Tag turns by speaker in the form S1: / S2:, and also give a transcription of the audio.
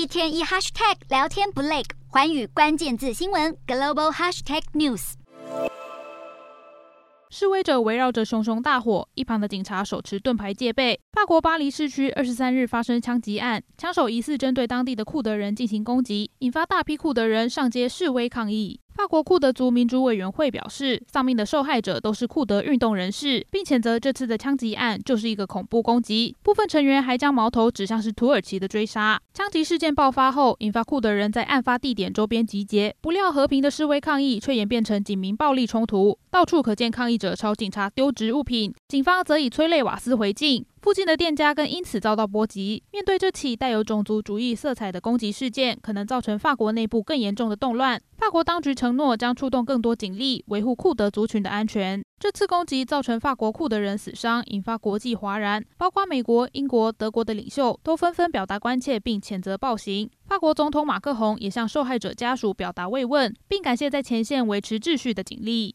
S1: 一天一 hashtag 聊天不累，环宇关键字新闻 global hashtag news。
S2: 示威者围绕着熊熊大火，一旁的警察手持盾牌戒备。法国巴黎市区二十三日发生枪击案，枪手疑似针对当地的库德人进行攻击，引发大批库德人上街示威抗议。法国库德族民主委员会表示，丧命的受害者都是库德运动人士，并谴责这次的枪击案就是一个恐怖攻击。部分成员还将矛头指向是土耳其的追杀。枪击事件爆发后，引发库德人在案发地点周边集结，不料和平的示威抗议却演变成警民暴力冲突，到处可见抗议者朝警察丢掷物品，警方则以催泪瓦斯回敬。附近的店家更因此遭到波及。面对这起带有种族主义色彩的攻击事件，可能造成法国内部更严重的动乱。法国当局承诺将出动更多警力，维护库德族群的安全。这次攻击造成法国库德人死伤，引发国际哗然，包括美国、英国、德国的领袖都纷纷表达关切并谴责暴行。法国总统马克宏也向受害者家属表达慰问，并感谢在前线维持秩序的警力。